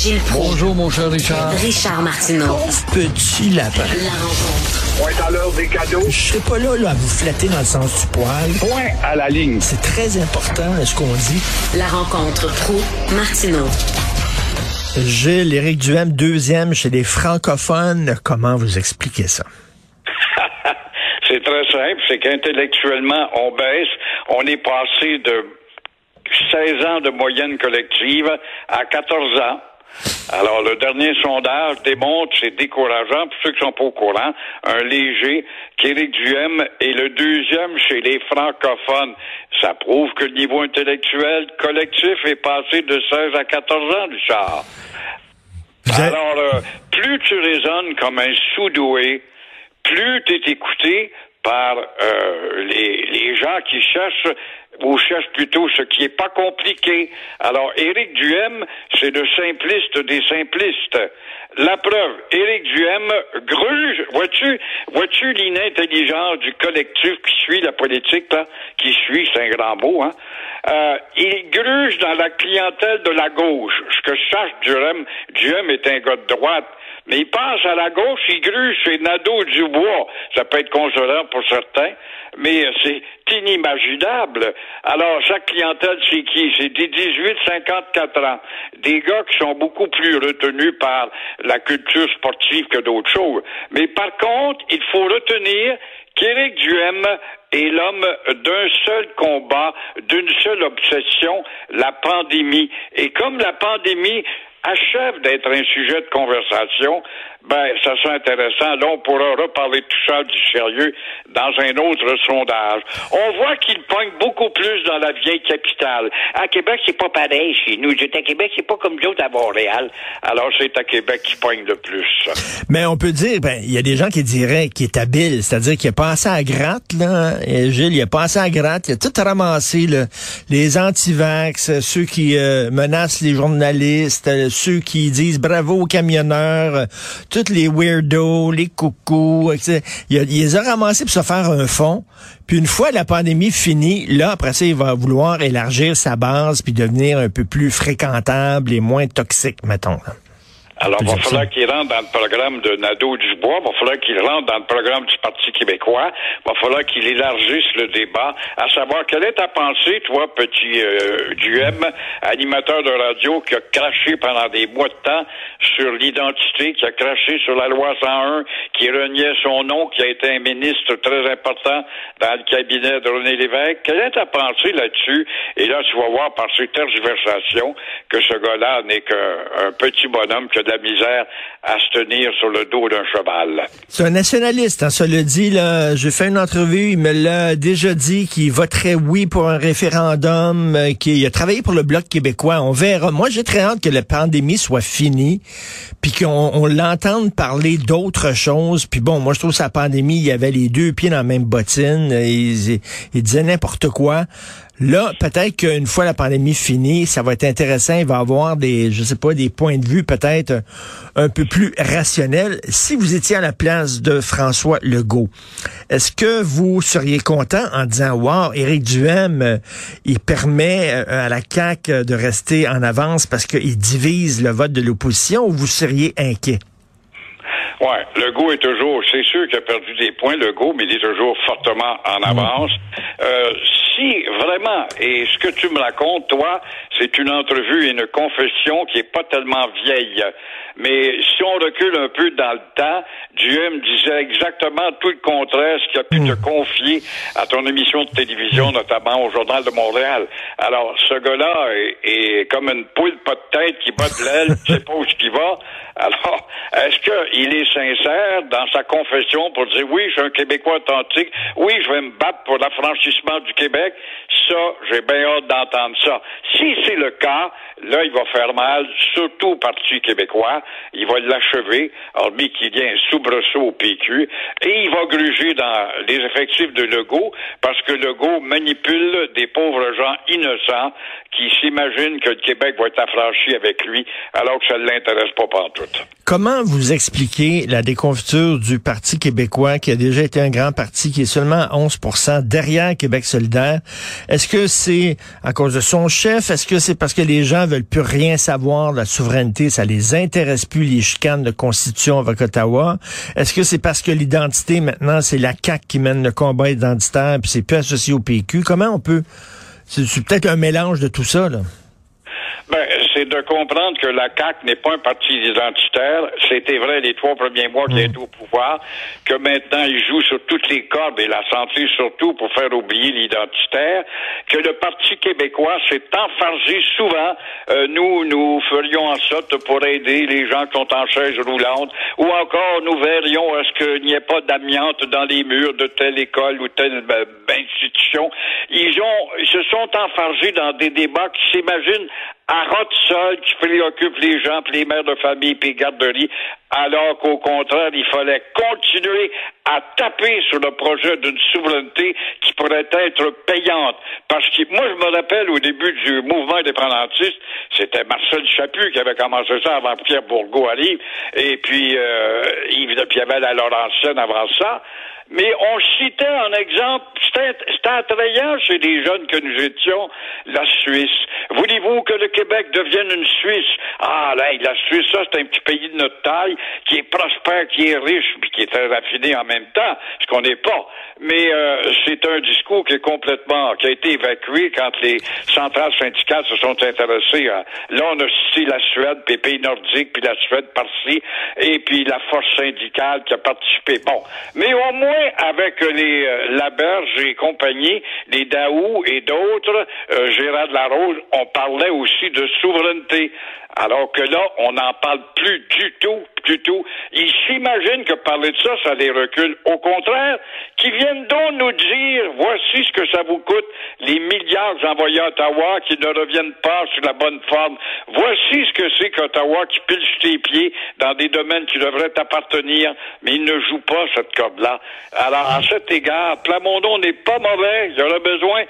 Gilles Proulx. Bonjour, mon cher Richard. Richard Martineau. Petit lapin. La rencontre. Point à l'heure des cadeaux. Je serai pas là, là à vous flatter dans le sens du poil. Point à la ligne. C'est très important ce qu'on dit? La rencontre pro martineau Gilles, Éric Duhem, deuxième chez les francophones. Comment vous expliquez ça? C'est très simple, c'est qu'intellectuellement, on baisse. On est passé de 16 ans de moyenne collective à 14 ans. Alors, le dernier sondage démontre, c'est décourageant, pour ceux qui sont pas au courant, un léger, qu'Éric Duhem est le deuxième chez les francophones. Ça prouve que le niveau intellectuel collectif est passé de 16 à 14 ans, Richard. Alors, euh, plus tu résonnes comme un sous-doué, plus tu es écouté par euh, les, les gens qui cherchent ou cherchent plutôt ce qui est pas compliqué. Alors, Éric Duhem, c'est le simpliste des simplistes. La preuve, Éric Duhem gruge, vois-tu, vois-tu l'inintelligence du collectif qui suit la politique, là, qui suit, c'est un grand mot, hein? Euh, il gruge dans la clientèle de la gauche. Ce que je sache, Duhem, Duhem est un gars de droite. Mais il passe à la gauche, il gruge chez Nadeau-Dubois. Ça peut être consolant pour certains, mais euh, c'est inimaginable. Alors, chaque clientèle, c'est qui? C'est des 18-54 ans. Des gars qui sont beaucoup plus retenus par la culture sportive que d'autres choses. Mais par contre, il faut retenir qu'Éric Duhem est l'homme d'un seul combat, d'une seule obsession, la pandémie. Et comme la pandémie achève d'être un sujet de conversation, ben, ça serait intéressant. Là, on pourra reparler tout ça du sérieux dans un autre sondage. On voit qu'il pogne beaucoup plus dans la vieille capitale. À Québec, c'est pas pareil chez nous. J'étais à Québec, c'est pas comme d'autres à Montréal. Alors, c'est à Québec qui pogne le plus. Mais on peut dire, ben, il y a des gens qui diraient qu'il est habile, c'est-à-dire qu'il a passé à gratte, là. Et Gilles, il a passé à gratte, il a tout ramassé, là. Les antivax, ceux qui euh, menacent les journalistes, ceux qui disent bravo aux camionneurs, euh, tous les weirdos, les coucous, etc. Il, a- il les a ramassés pour se faire un fond. Puis une fois la pandémie finie, là, après ça, il va vouloir élargir sa base puis devenir un peu plus fréquentable et moins toxique, mettons. Alors, il va falloir qu'il rentre dans le programme de Nadeau-Dubois, il va falloir qu'il rentre dans le programme du Parti québécois, il va falloir qu'il élargisse le débat, à savoir, quelle est ta pensée, toi, petit euh, Duhem, animateur de radio qui a craché pendant des mois de temps sur l'identité, qui a craché sur la loi 101, qui reniait son nom, qui a été un ministre très important dans le cabinet de René Lévesque? Quelle est ta pensée là-dessus? Et là, tu vas voir par ces tergiversations que ce gars-là n'est qu'un un petit bonhomme qui a la misère à se tenir sur le dos d'un cheval. C'est un nationaliste, hein, ça le dit. Là, j'ai fait une entrevue, il me l'a déjà dit qu'il voterait oui pour un référendum, euh, qu'il a travaillé pour le bloc québécois. On verra. Moi, j'ai très hâte que la pandémie soit finie, puis qu'on on l'entende parler d'autres choses. Puis bon, moi, je trouve que sa pandémie, il avait les deux pieds dans la même bottine. il- il disait n'importe quoi. Là, peut-être qu'une fois la pandémie finie, ça va être intéressant. Il va avoir des, je sais pas, des points de vue peut-être un peu plus rationnels. Si vous étiez à la place de François Legault, est-ce que vous seriez content en disant, wow, Éric Duhem, euh, il permet euh, à la CAQ de rester en avance parce qu'il divise le vote de l'opposition ou vous seriez inquiet? Ouais, Legault est toujours, c'est sûr qu'il a perdu des points, Legault, mais il est toujours fortement en avance. Euh, si vraiment, et ce que tu me racontes, toi, c'est une entrevue et une confession qui est pas tellement vieille. Mais si on recule un peu dans le temps, Duhem disait exactement tout le contraire, ce qu'il a pu te confier à ton émission de télévision, notamment au Journal de Montréal. Alors, ce gars-là est, est comme une poule pas de tête qui bat de l'aile, qui sait pas où il va. Alors, est-ce qu'il est sincère dans sa confession pour dire oui, je suis un Québécois authentique, oui, je vais me battre pour l'affranchissement du Québec? Ça, j'ai bien hâte d'entendre ça. Si c'est le cas, là, il va faire mal, surtout au Parti québécois. Il va l'achever, hormis qu'il y ait un soubresaut au PQ, et il va gruger dans les effectifs de Legault, parce que Legault manipule des pauvres gens innocents qui s'imaginent que le Québec va être affranchi avec lui, alors que ça ne l'intéresse pas pantoute. Comment vous expliquez la déconfiture du Parti québécois, qui a déjà été un grand parti, qui est seulement à 11 derrière Québec solidaire? Est-ce que c'est à cause de son chef? Est-ce que c'est parce que les gens veulent plus rien savoir de la souveraineté? Ça les intéresse plus, les chicanes de constitution avec Ottawa? Est-ce que c'est parce que l'identité, maintenant, c'est la CAQ qui mène le combat identitaire, puis c'est plus associé au PQ? Comment on peut... C'est peut-être un mélange de tout ça, là. Ben, c'est de comprendre que la CAQ n'est pas un parti identitaire. C'était vrai les trois premiers mois qu'il est au pouvoir, que maintenant il joue sur toutes les cordes et la santé surtout pour faire oublier l'identitaire, que le Parti québécois s'est enfargé souvent. Euh, nous, nous ferions en sorte pour aider les gens qui sont en chaise roulante, ou encore nous verrions à ce qu'il n'y ait pas d'amiante dans les murs de telle école ou telle ben, institution. Ils ont, ils se sont enfargés dans des débats qui s'imaginent à seul qui préoccupe les gens, puis les mères de famille, puis les garderies, alors qu'au contraire, il fallait continuer à taper sur le projet d'une souveraineté qui pourrait être payante. Parce que moi, je me rappelle au début du mouvement indépendantiste, c'était Marcel Chaput qui avait commencé ça avant Pierre Bourgault arrive, et puis euh, Yves de Piavel à Laurentienne avant ça. Mais on citait en exemple, c'était attrayant chez les jeunes que nous étions, la Suisse. Voulez-vous que le Québec devienne une Suisse? Ah, là, la Suisse, ça, c'est un petit pays de notre taille, qui est prospère, qui est riche, puis qui est très raffiné en même temps, ce qu'on n'est pas. Mais euh, c'est un discours qui est complètement, qui a été évacué quand les centrales syndicales se sont intéressées. Là, on a cité la Suède, puis les pays nordiques, puis la Suède par-ci, et puis la force syndicale qui a participé. Bon, mais au moins, avec les euh, Laberge et compagnie, les Daou et d'autres, euh, Gérard Larose, on parlait aussi de souveraineté. Alors que là, on n'en parle plus du tout, du tout. Ils s'imaginent que parler de ça, ça les recule. Au contraire, qu'ils viennent donc nous dire, voici ce que ça vous coûte, les milliards envoyés à Ottawa qui ne reviennent pas sur la bonne forme. Voici ce que c'est qu'Ottawa qui pile sur tes pieds dans des domaines qui devraient t'appartenir, mais il ne joue pas cette corde-là. Alors, à cet égard, Plamondon n'est pas mauvais. Il y aurait besoin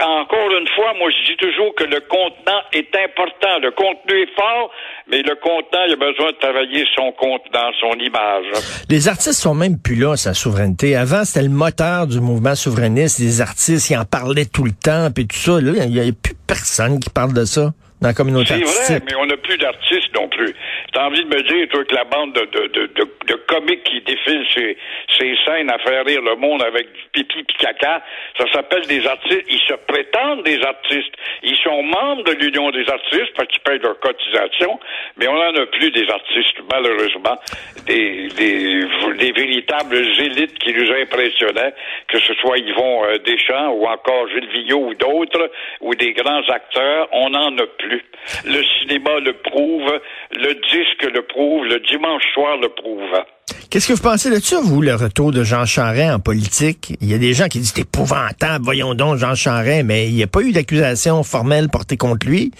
encore une fois, moi, je dis toujours que le contenant est important. Le contenu est fort, mais le contenant, il a besoin de travailler son contenant, son image. Les artistes sont même plus là, sa souveraineté. Avant, c'était le moteur du mouvement souverainiste. Les artistes, ils en parlaient tout le temps, puis tout ça. Là, il n'y a plus personne qui parle de ça dans la communauté C'est vrai, mais on n'a plus d'artistes non plus. T'as envie de me dire, toi, que la bande de, de, de, de, comiques qui défilent ces, ces scènes à faire rire le monde avec du pipi pis caca, ça s'appelle des artistes. Ils se prétendent des artistes. Ils sont membres de l'Union des artistes parce qu'ils payent leur cotisation, mais on n'en a plus des artistes, malheureusement. Des, des, des véritables élites qui nous impressionnaient, que ce soit Yvon euh, Deschamps ou encore Gilles Vigneault ou d'autres, ou des grands acteurs, on n'en a plus. Le cinéma le prouve, le disque le prouve, le dimanche soir le prouve. Qu'est-ce que vous pensez de ça, vous, le retour de Jean Charest en politique? Il y a des gens qui disent c'est épouvantable, voyons donc Jean Charest, mais il n'y a pas eu d'accusation formelle portée contre lui.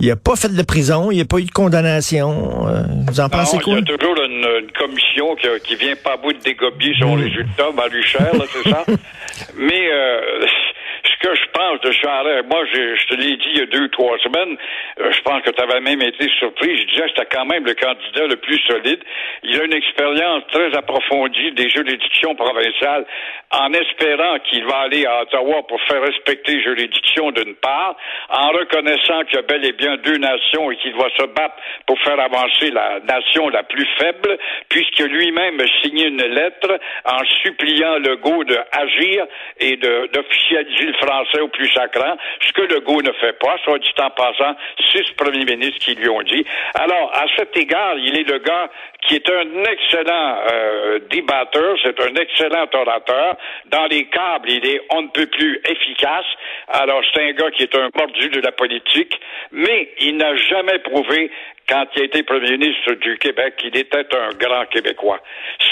Il n'a pas fait de prison, il n'y a pas eu de condamnation. Euh, vous en pensez quoi? Il y a toujours une, commission qui, vient pas à bout de dégobier son résultat, Cher, c'est ça? mais euh, que je pense de Charest, moi, je, te l'ai dit il y a deux, trois semaines, euh, je pense que tu avais même été surpris. Je disais c'était quand même le candidat le plus solide. Il a une expérience très approfondie des juridictions provinciales en espérant qu'il va aller à Ottawa pour faire respecter les juridictions d'une part, en reconnaissant qu'il y a bel et bien deux nations et qu'il va se battre pour faire avancer la nation la plus faible, puisque lui-même a signé une lettre en suppliant Legault d'agir et d'officialiser le français au plus sacrant, ce que Legault ne fait pas, soit dit en passant, six premiers ministres qui lui ont dit. Alors, à cet égard, il est le gars qui est un excellent euh, débatteur, c'est un excellent orateur. Dans les câbles, il est on ne peut plus efficace. Alors, c'est un gars qui est un mordu de la politique, mais il n'a jamais prouvé quand il a été premier ministre du Québec, qu'il était un grand Québécois.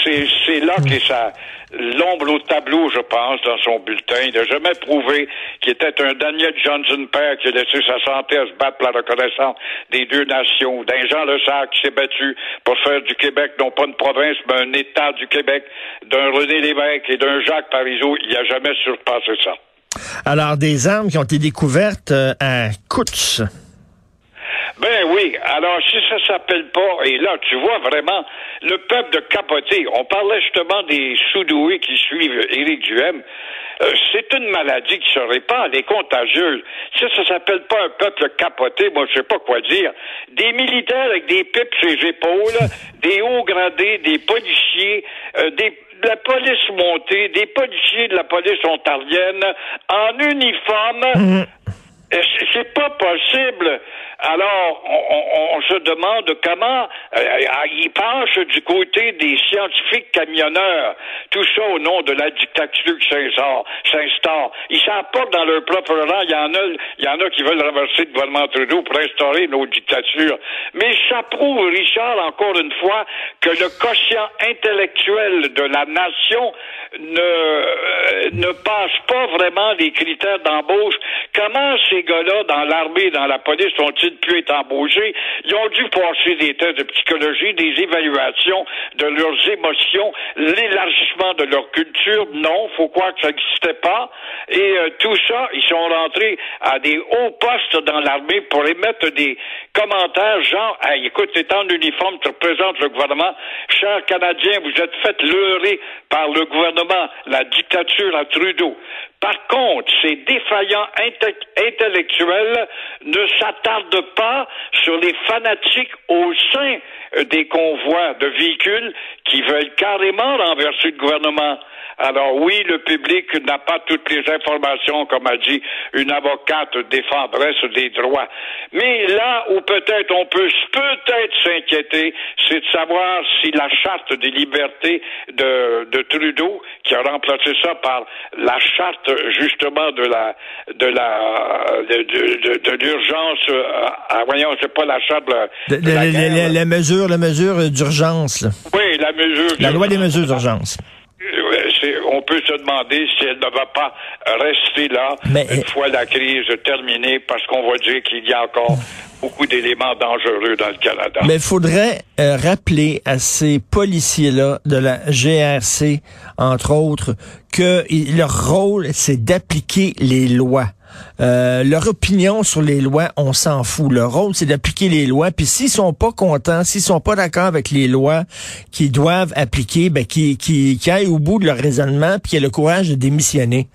C'est, là qu'est sa, l'ombre au tableau, je pense, dans son bulletin. Il n'a jamais prouvé qu'il était un Daniel Johnson père qui a laissé sa santé à se battre pour la reconnaissance des deux nations, d'un Jean Lesage qui s'est battu pour faire du Québec non pas une province, mais un État du Québec, d'un René Lévesque et d'un Jacques Parizeau. Il n'a jamais surpassé ça. Alors, des armes qui ont été découvertes euh, à Coutts. Ben oui. Alors, si ça s'appelle pas, et là, tu vois vraiment le peuple de capoter. On parlait justement des sous-doués qui suivent Éric Duhem. Euh, c'est une maladie qui se répand, elle est contagieuse. Si ça s'appelle pas un peuple capoté, moi je sais pas quoi dire. Des militaires avec des pipes sur les épaules, des hauts gradés, des policiers, euh, des la police montée, des policiers de la police ontarienne en uniforme. C'est- C'est pas possible. Alors, on, on- se demande comment euh, ils penchent du côté des scientifiques camionneurs. Tout ça au nom de la dictature qui s'instaure. Ils que dans leur propre rang, il y en a, il y en a qui veulent renverser le gouvernement Trudeau pour instaurer nos dictatures. Mais ça prouve, Richard, encore une fois, que le quotient intellectuel de la nation ne, euh, ne passe pas vraiment les critères d'embauche. Comment ces gars-là, dans l'armée, dans la police, être embauchés? Ils ont dû passer des tests de psychologie, des évaluations de leurs émotions, l'élargissement de leur culture. Non, faut croire que ça n'existait pas. Et euh, tout ça, ils sont rentrés à des hauts postes dans l'armée pour émettre des commentaires genre, hey, écoute, t'es en uniforme, tu représentes le gouvernement. Chers Canadiens, vous êtes fait leurrer par le gouvernement, la dictature à Trudeau. Par contre, ces défaillants inte- intellectuels ne s'attardent pas sur les fanatiques au sein euh, des convois de véhicules qui veulent carrément renverser le gouvernement. Alors oui, le public n'a pas toutes les informations, comme a dit une avocate défendresse des droits. Mais là où peut-être on peut peut-être s'inquiéter, c'est de savoir si la charte des libertés de, de Trudeau, qui a remplacé ça par la charte justement de la de la de, de, de- de l'urgence, euh, ah, voyons, c'est pas la charte de, la- la mesure, la mesure d'urgence. Oui, la mesure. La loi des mesures d'urgence. Euh, on peut se demander si elle ne va pas rester là Mais- une fois la crise terminée, parce qu'on va dire qu'il y a encore beaucoup d'éléments dangereux dans le Canada. Mais il faudrait euh, rappeler à ces policiers-là de la GRC, entre autres, que leur rôle, c'est d'appliquer les lois. Euh, leur opinion sur les lois, on s'en fout. Leur rôle, c'est d'appliquer les lois. Puis s'ils sont pas contents, s'ils sont pas d'accord avec les lois qu'ils doivent appliquer, ben qu'ils qu'ils- qu'ils aillent au bout de leur raisonnement, puis qu'ils aient le courage de démissionner.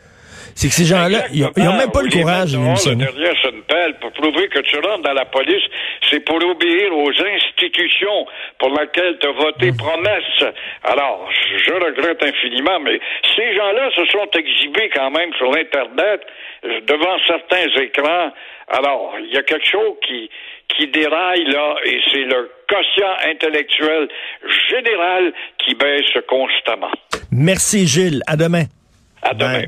C'est que ces gens-là, ils ont, ils ont même pas le courage de démissionner. derrière une pelle pour prouver que tu rentres dans la police, c'est pour obéir aux institutions pour lesquelles tu as voté Mmh. promesse. Alors, je regrette infiniment, mais ces gens-là se sont exhibés quand même sur l'Internet, euh, devant certains écrans. Alors, il y a quelque chose qui, qui déraille là, et c'est le quotient intellectuel général qui baisse constamment. Merci Gilles. À demain. À demain. Bye.